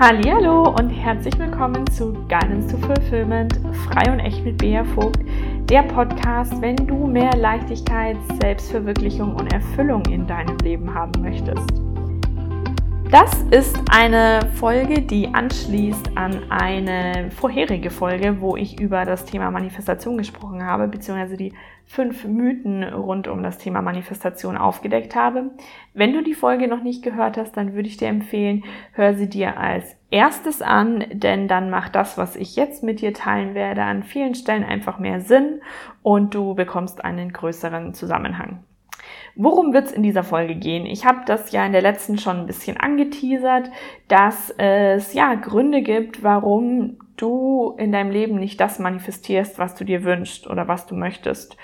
Hallo und herzlich willkommen zu Guidance to Fulfillment, frei und echt mit Bea Vogt, der Podcast, wenn du mehr Leichtigkeit, Selbstverwirklichung und Erfüllung in deinem Leben haben möchtest. Das ist eine Folge, die anschließt an eine vorherige Folge, wo ich über das Thema Manifestation gesprochen habe, beziehungsweise die fünf Mythen rund um das Thema Manifestation aufgedeckt habe. Wenn du die Folge noch nicht gehört hast, dann würde ich dir empfehlen, hör sie dir als erstes an, denn dann macht das, was ich jetzt mit dir teilen werde, an vielen Stellen einfach mehr Sinn und du bekommst einen größeren Zusammenhang. Worum wird es in dieser Folge gehen? Ich habe das ja in der letzten schon ein bisschen angeteasert, dass es ja Gründe gibt, warum du in deinem Leben nicht das manifestierst, was du dir wünschst oder was du möchtest.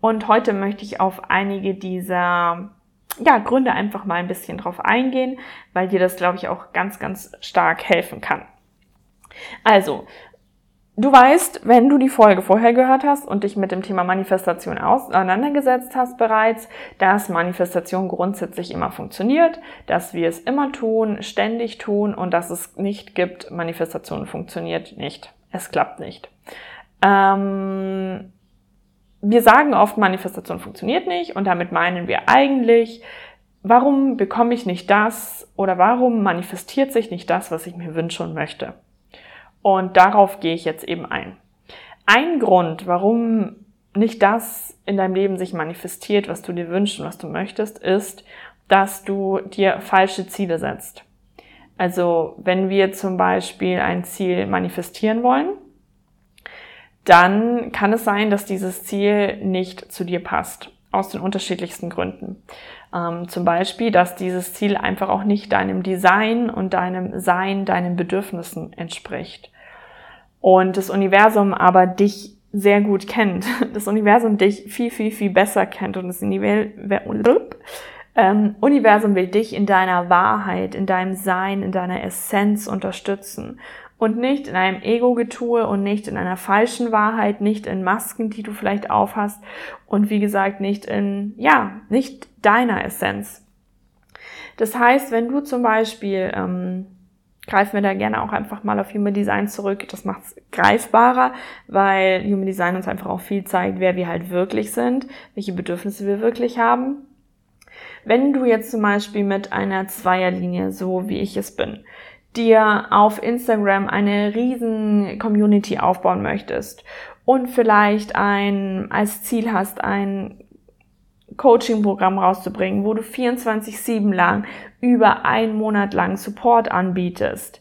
Und heute möchte ich auf einige dieser ja, Gründe einfach mal ein bisschen drauf eingehen, weil dir das, glaube ich, auch ganz, ganz stark helfen kann. Also, Du weißt, wenn du die Folge vorher gehört hast und dich mit dem Thema Manifestation auseinandergesetzt hast bereits, dass Manifestation grundsätzlich immer funktioniert, dass wir es immer tun, ständig tun und dass es nicht gibt, Manifestation funktioniert nicht. Es klappt nicht. Ähm, wir sagen oft, Manifestation funktioniert nicht und damit meinen wir eigentlich, warum bekomme ich nicht das oder warum manifestiert sich nicht das, was ich mir wünsche und möchte. Und darauf gehe ich jetzt eben ein. Ein Grund, warum nicht das in deinem Leben sich manifestiert, was du dir wünschst und was du möchtest, ist, dass du dir falsche Ziele setzt. Also wenn wir zum Beispiel ein Ziel manifestieren wollen, dann kann es sein, dass dieses Ziel nicht zu dir passt. Aus den unterschiedlichsten Gründen. Ähm, zum Beispiel, dass dieses Ziel einfach auch nicht deinem Design und deinem Sein, deinen Bedürfnissen entspricht. Und das Universum aber dich sehr gut kennt. Das Universum dich viel, viel, viel besser kennt. Und das ähm, Universum will dich in deiner Wahrheit, in deinem Sein, in deiner Essenz unterstützen und nicht in einem Ego-Getue und nicht in einer falschen Wahrheit, nicht in Masken, die du vielleicht aufhast und wie gesagt nicht in, ja, nicht deiner Essenz. Das heißt, wenn du zum Beispiel, ähm, greifen wir da gerne auch einfach mal auf Human Design zurück, das macht es greifbarer, weil Human Design uns einfach auch viel zeigt, wer wir halt wirklich sind, welche Bedürfnisse wir wirklich haben. Wenn du jetzt zum Beispiel mit einer Zweierlinie, so wie ich es bin, dir auf Instagram eine riesen Community aufbauen möchtest und vielleicht ein, als Ziel hast, ein Coaching-Programm rauszubringen, wo du 24-7 lang über einen Monat lang Support anbietest.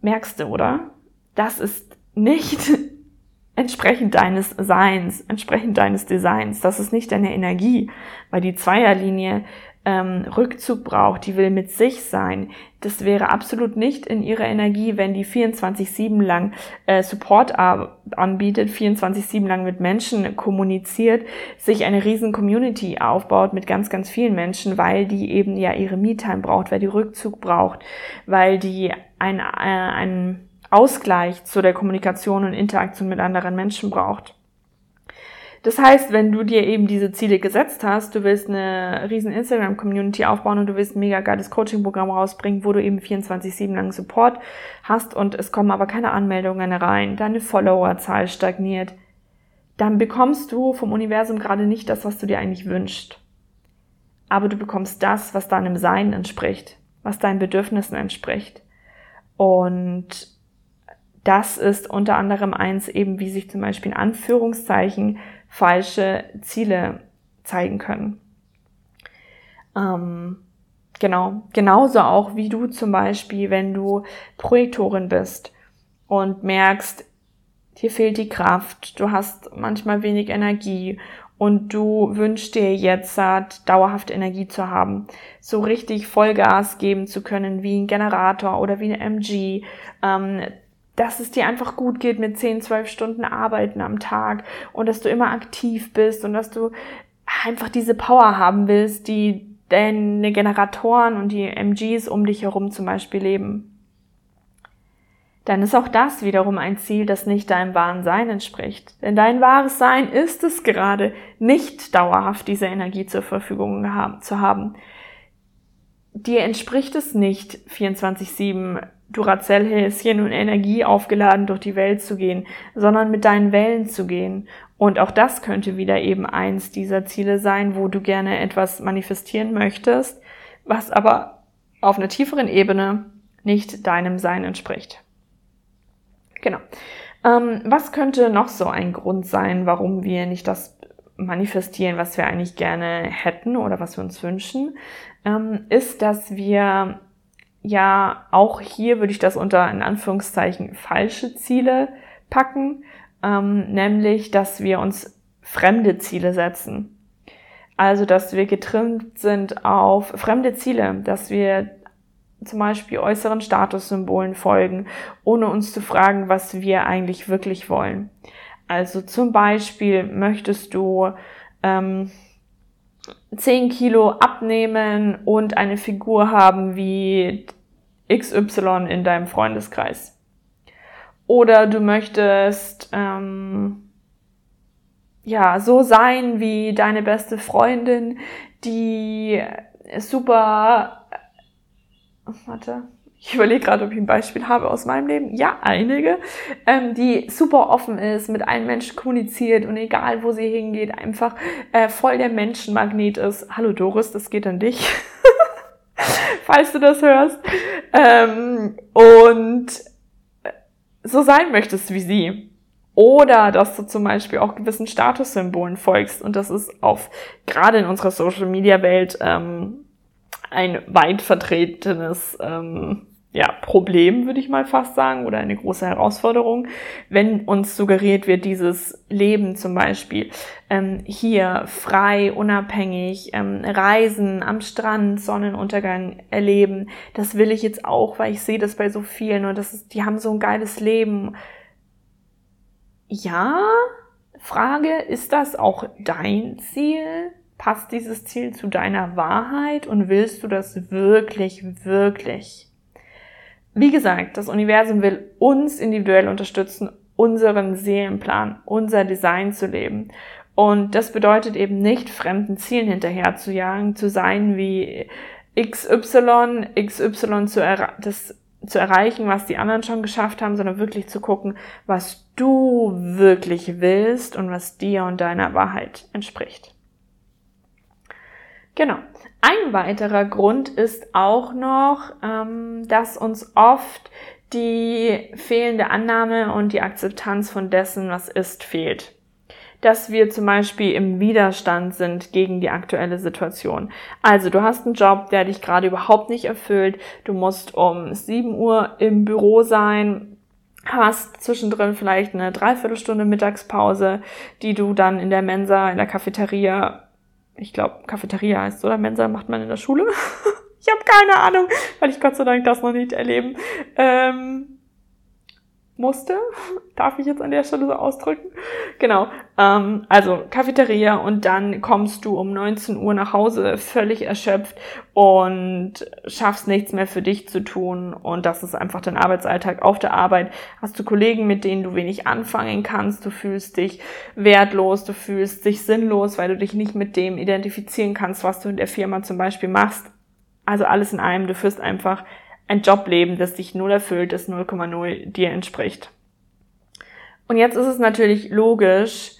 Merkst du, oder? Das ist nicht entsprechend deines Seins, entsprechend deines Designs. Das ist nicht deine Energie, weil die Zweierlinie ähm, Rückzug braucht, die will mit sich sein. Das wäre absolut nicht in ihrer Energie, wenn die 24-7 lang äh, Support anbietet, 24-7 lang mit Menschen kommuniziert, sich eine riesen Community aufbaut mit ganz, ganz vielen Menschen, weil die eben ja ihre Me-Time braucht, weil die Rückzug braucht, weil die ein, äh, einen Ausgleich zu der Kommunikation und Interaktion mit anderen Menschen braucht. Das heißt, wenn du dir eben diese Ziele gesetzt hast, du willst eine riesen Instagram-Community aufbauen und du willst ein mega geiles Coaching-Programm rausbringen, wo du eben 24-7 lang Support hast und es kommen aber keine Anmeldungen rein, deine Followerzahl stagniert, dann bekommst du vom Universum gerade nicht das, was du dir eigentlich wünschst. Aber du bekommst das, was deinem Sein entspricht, was deinen Bedürfnissen entspricht. Und das ist unter anderem eins eben, wie sich zum Beispiel in Anführungszeichen falsche Ziele zeigen können. Ähm, genau, genauso auch wie du zum Beispiel, wenn du Projektorin bist und merkst, dir fehlt die Kraft, du hast manchmal wenig Energie und du wünschst dir jetzt dauerhaft Energie zu haben, so richtig Vollgas geben zu können wie ein Generator oder wie eine MG, ähm, dass es dir einfach gut geht mit 10, 12 Stunden Arbeiten am Tag und dass du immer aktiv bist und dass du einfach diese Power haben willst, die deine Generatoren und die MGs um dich herum zum Beispiel leben. Dann ist auch das wiederum ein Ziel, das nicht deinem wahren Sein entspricht. Denn dein wahres Sein ist es gerade, nicht dauerhaft diese Energie zur Verfügung zu haben dir entspricht es nicht, 24-7 Duracell-Häschen und Energie aufgeladen durch die Welt zu gehen, sondern mit deinen Wellen zu gehen. Und auch das könnte wieder eben eins dieser Ziele sein, wo du gerne etwas manifestieren möchtest, was aber auf einer tieferen Ebene nicht deinem Sein entspricht. Genau. Ähm, was könnte noch so ein Grund sein, warum wir nicht das manifestieren, was wir eigentlich gerne hätten oder was wir uns wünschen, ähm, ist, dass wir ja auch hier würde ich das unter in Anführungszeichen falsche Ziele packen, ähm, nämlich dass wir uns fremde Ziele setzen. Also dass wir getrimmt sind auf fremde Ziele, dass wir zum Beispiel äußeren Statussymbolen folgen, ohne uns zu fragen, was wir eigentlich wirklich wollen. Also zum Beispiel möchtest du ähm, 10 Kilo abnehmen und eine Figur haben wie XY in deinem Freundeskreis. Oder du möchtest ähm, ja so sein wie deine beste Freundin, die super warte, ich überlege gerade, ob ich ein Beispiel habe aus meinem Leben. Ja, einige, ähm, die super offen ist, mit allen Menschen kommuniziert und egal, wo sie hingeht, einfach äh, voll der Menschenmagnet ist. Hallo Doris, das geht an dich, falls du das hörst. Ähm, und äh, so sein möchtest wie sie. Oder dass du zum Beispiel auch gewissen Statussymbolen folgst. Und das ist auf, gerade in unserer Social Media Welt, ähm, ein weit vertretenes ähm, ja, Problem, würde ich mal fast sagen, oder eine große Herausforderung, wenn uns suggeriert wird, dieses Leben zum Beispiel ähm, hier frei, unabhängig, ähm, reisen, am Strand, Sonnenuntergang erleben, das will ich jetzt auch, weil ich sehe das bei so vielen und das ist, die haben so ein geiles Leben. Ja, Frage, ist das auch dein Ziel? Passt dieses Ziel zu deiner Wahrheit und willst du das wirklich, wirklich? Wie gesagt, das Universum will uns individuell unterstützen, unseren Seelenplan, unser Design zu leben. Und das bedeutet eben nicht, fremden Zielen hinterher zu jagen, zu sein wie XY, XY zu, er das, zu erreichen, was die anderen schon geschafft haben, sondern wirklich zu gucken, was du wirklich willst und was dir und deiner Wahrheit entspricht. Genau. Ein weiterer Grund ist auch noch, ähm, dass uns oft die fehlende Annahme und die Akzeptanz von dessen, was ist, fehlt. Dass wir zum Beispiel im Widerstand sind gegen die aktuelle Situation. Also du hast einen Job, der dich gerade überhaupt nicht erfüllt. Du musst um 7 Uhr im Büro sein, hast zwischendrin vielleicht eine Dreiviertelstunde Mittagspause, die du dann in der Mensa, in der Cafeteria ich glaube, Cafeteria heißt oder Mensa macht man in der Schule. ich habe keine Ahnung, weil ich Gott sei Dank das noch nicht erleben ähm, musste. Darf ich jetzt an der Stelle so ausdrücken? Genau. Ähm, also Cafeteria und dann kommst du um 19 Uhr nach Hause völlig erschöpft und schaffst nichts mehr für dich zu tun. Und das ist einfach dein Arbeitsalltag auf der Arbeit. Hast du Kollegen, mit denen du wenig anfangen kannst. Du fühlst dich wertlos, du fühlst dich sinnlos, weil du dich nicht mit dem identifizieren kannst, was du in der Firma zum Beispiel machst. Also alles in einem. Du führst einfach ein Jobleben, das dich null erfüllt, das 0,0 dir entspricht. Und jetzt ist es natürlich logisch,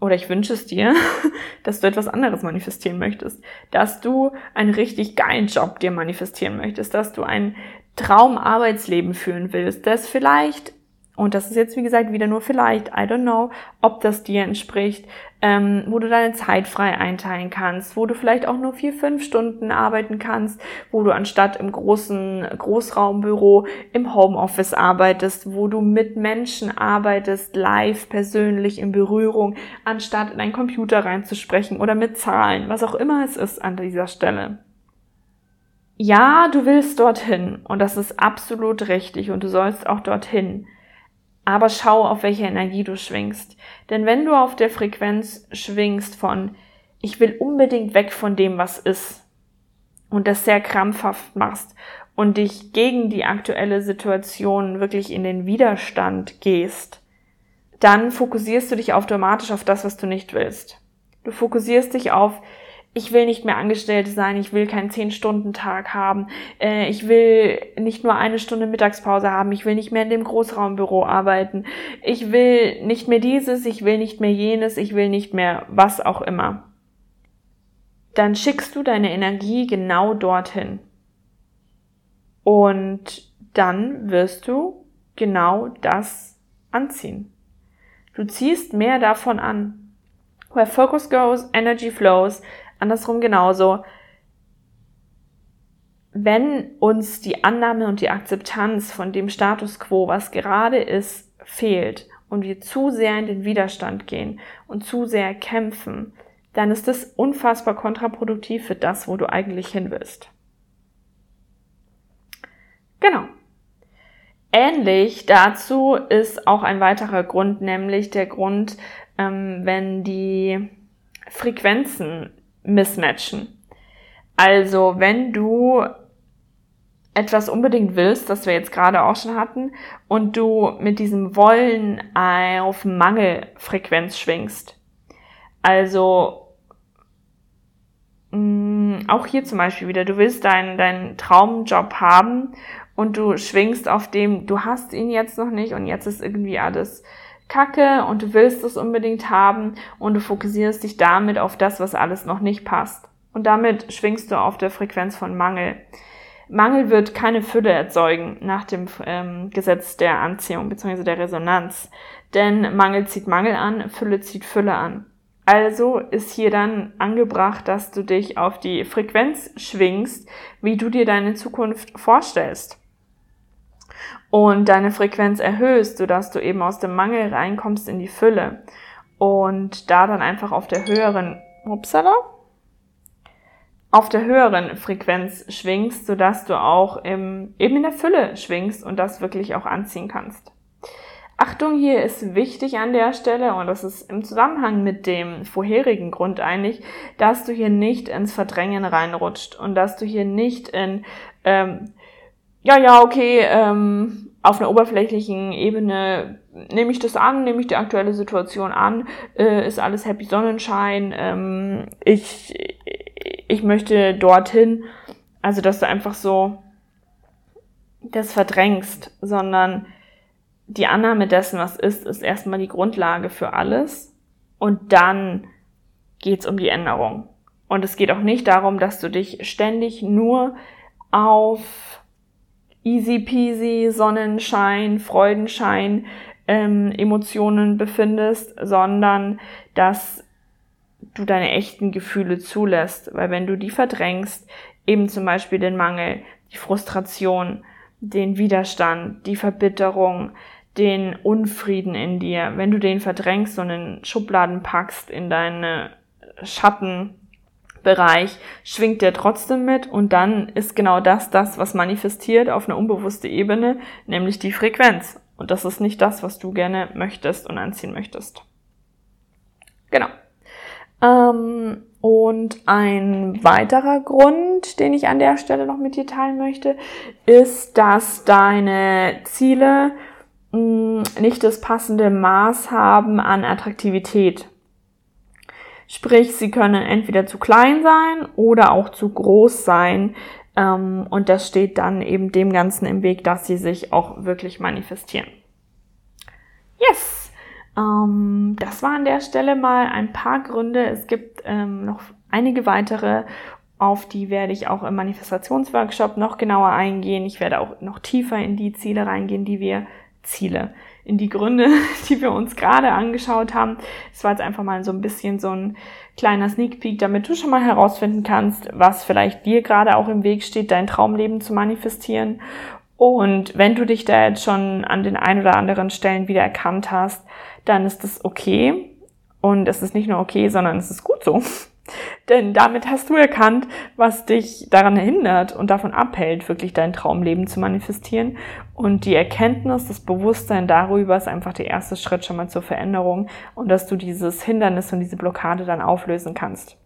oder ich wünsche es dir, dass du etwas anderes manifestieren möchtest, dass du einen richtig geilen Job dir manifestieren möchtest, dass du ein Traumarbeitsleben führen willst, das vielleicht und das ist jetzt, wie gesagt, wieder nur vielleicht, I don't know, ob das dir entspricht, ähm, wo du deine Zeit frei einteilen kannst, wo du vielleicht auch nur vier, fünf Stunden arbeiten kannst, wo du anstatt im großen Großraumbüro im Homeoffice arbeitest, wo du mit Menschen arbeitest, live, persönlich in Berührung, anstatt in einen Computer reinzusprechen oder mit Zahlen, was auch immer es ist an dieser Stelle. Ja, du willst dorthin und das ist absolut richtig und du sollst auch dorthin aber schau, auf welche Energie du schwingst. Denn wenn du auf der Frequenz schwingst von, ich will unbedingt weg von dem, was ist, und das sehr krampfhaft machst und dich gegen die aktuelle Situation wirklich in den Widerstand gehst, dann fokussierst du dich automatisch auf das, was du nicht willst. Du fokussierst dich auf, ich will nicht mehr Angestellte sein, ich will keinen Zehn-Stunden-Tag haben, äh, ich will nicht nur eine Stunde Mittagspause haben, ich will nicht mehr in dem Großraumbüro arbeiten, ich will nicht mehr dieses, ich will nicht mehr jenes, ich will nicht mehr was auch immer. Dann schickst du deine Energie genau dorthin. Und dann wirst du genau das anziehen. Du ziehst mehr davon an. Where focus goes, energy flows. Andersrum genauso. Wenn uns die Annahme und die Akzeptanz von dem Status quo, was gerade ist, fehlt und wir zu sehr in den Widerstand gehen und zu sehr kämpfen, dann ist das unfassbar kontraproduktiv für das, wo du eigentlich hin willst. Genau. Ähnlich dazu ist auch ein weiterer Grund, nämlich der Grund, ähm, wenn die Frequenzen mismatchen. Also wenn du etwas unbedingt willst, das wir jetzt gerade auch schon hatten, und du mit diesem Wollen auf Mangelfrequenz schwingst. Also mh, mm, auch hier zum Beispiel wieder, du willst deinen, deinen Traumjob haben und du schwingst auf dem, du hast ihn jetzt noch nicht und jetzt ist irgendwie alles Kacke und du willst es unbedingt haben und du fokussierst dich damit auf das, was alles noch nicht passt. Und damit schwingst du auf der Frequenz von Mangel. Mangel wird keine Fülle erzeugen nach dem ähm, Gesetz der Anziehung bzw. der Resonanz. Denn Mangel zieht Mangel an, Fülle zieht Fülle an. Also ist hier dann angebracht, dass du dich auf die Frequenz schwingst, wie du dir deine Zukunft vorstellst und deine Frequenz erhöhst, sodass du eben aus dem Mangel reinkommst in die Fülle und da dann einfach auf der höheren, upsala, auf der höheren Frequenz schwingst, sodass du auch im, eben in der Fülle schwingst und das wirklich auch anziehen kannst. Achtung, hier ist wichtig an der Stelle, und das ist im Zusammenhang mit dem vorherigen Grund eigentlich, dass du hier nicht ins Verdrängen reinrutscht und dass du hier nicht in ähm, ja, ja, okay, ähm, auf einer oberflächlichen Ebene nehme ich das an, nehme ich die aktuelle Situation an, äh, ist alles Happy Sonnenschein, ähm, ich, ich möchte dorthin. Also, dass du einfach so das verdrängst, sondern die Annahme dessen, was ist, ist erstmal die Grundlage für alles. Und dann geht's um die Änderung. Und es geht auch nicht darum, dass du dich ständig nur auf easy peasy, Sonnenschein, Freudenschein, ähm, Emotionen befindest, sondern dass du deine echten Gefühle zulässt. Weil wenn du die verdrängst, eben zum Beispiel den Mangel, die Frustration, den Widerstand, die Verbitterung, den Unfrieden in dir, wenn du den verdrängst und in Schubladen packst, in deine Schatten, Bereich schwingt der trotzdem mit und dann ist genau das das, was manifestiert auf einer unbewussten Ebene, nämlich die Frequenz. Und das ist nicht das, was du gerne möchtest und anziehen möchtest. Genau. Ähm, und ein weiterer Grund, den ich an der Stelle noch mit dir teilen möchte, ist, dass deine Ziele mh, mm, nicht das passende Maß haben an Attraktivität. Sprich, sie können entweder zu klein sein oder auch zu groß sein. Ähm, und das steht dann eben dem Ganzen im Weg, dass sie sich auch wirklich manifestieren. Yes! Ähm, das war an der Stelle mal ein paar Gründe. Es gibt ähm, noch einige weitere auf die werde ich auch im Manifestationsworkshop noch genauer eingehen. Ich werde auch noch tiefer in die Ziele reingehen, die wir Ziele, in die Gründe, die wir uns gerade angeschaut haben. Es war jetzt einfach mal so ein bisschen so ein kleiner Sneak Peek, damit du schon mal herausfinden kannst, was vielleicht dir gerade auch im Weg steht, dein Traumleben zu manifestieren. Und wenn du dich da jetzt schon an den ein oder anderen Stellen wieder erkannt hast, dann ist das okay. Und es ist nicht nur okay, sondern es ist gut so. Denn damit hast du erkannt, was dich daran hindert und davon abhält, wirklich dein Traumleben zu manifestieren. Und die Erkenntnis, das Bewusstsein darüber ist einfach der erste Schritt schon mal zur Veränderung und dass du dieses Hindernis und diese Blockade dann auflösen kannst.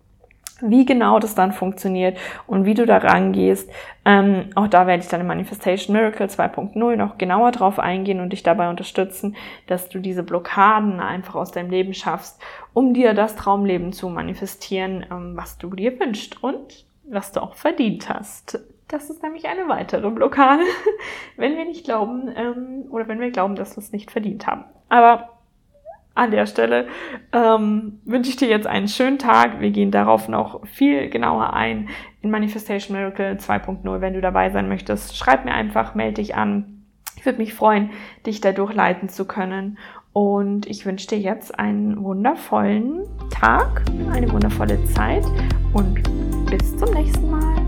Wie genau das dann funktioniert und wie du da rangehst, ähm, auch da werde ich dann im Manifestation Miracle 2.0 noch genauer drauf eingehen und dich dabei unterstützen, dass du diese Blockaden einfach aus deinem Leben schaffst, um dir das Traumleben zu manifestieren, ähm, was du dir wünschst und was du auch verdient hast. Das ist nämlich eine weitere Blockade, wenn wir nicht glauben ähm, oder wenn wir glauben, dass wir es nicht verdient haben. Aber an der Stelle ähm, wünsche ich dir jetzt einen schönen Tag. Wir gehen darauf noch viel genauer ein in Manifestation Miracle 2.0. Wenn du dabei sein möchtest, schreib mir einfach, melde dich an. Ich würde mich freuen, dich dadurch leiten zu können. Und ich wünsche dir jetzt einen wundervollen Tag, eine wundervolle Zeit und bis zum nächsten Mal.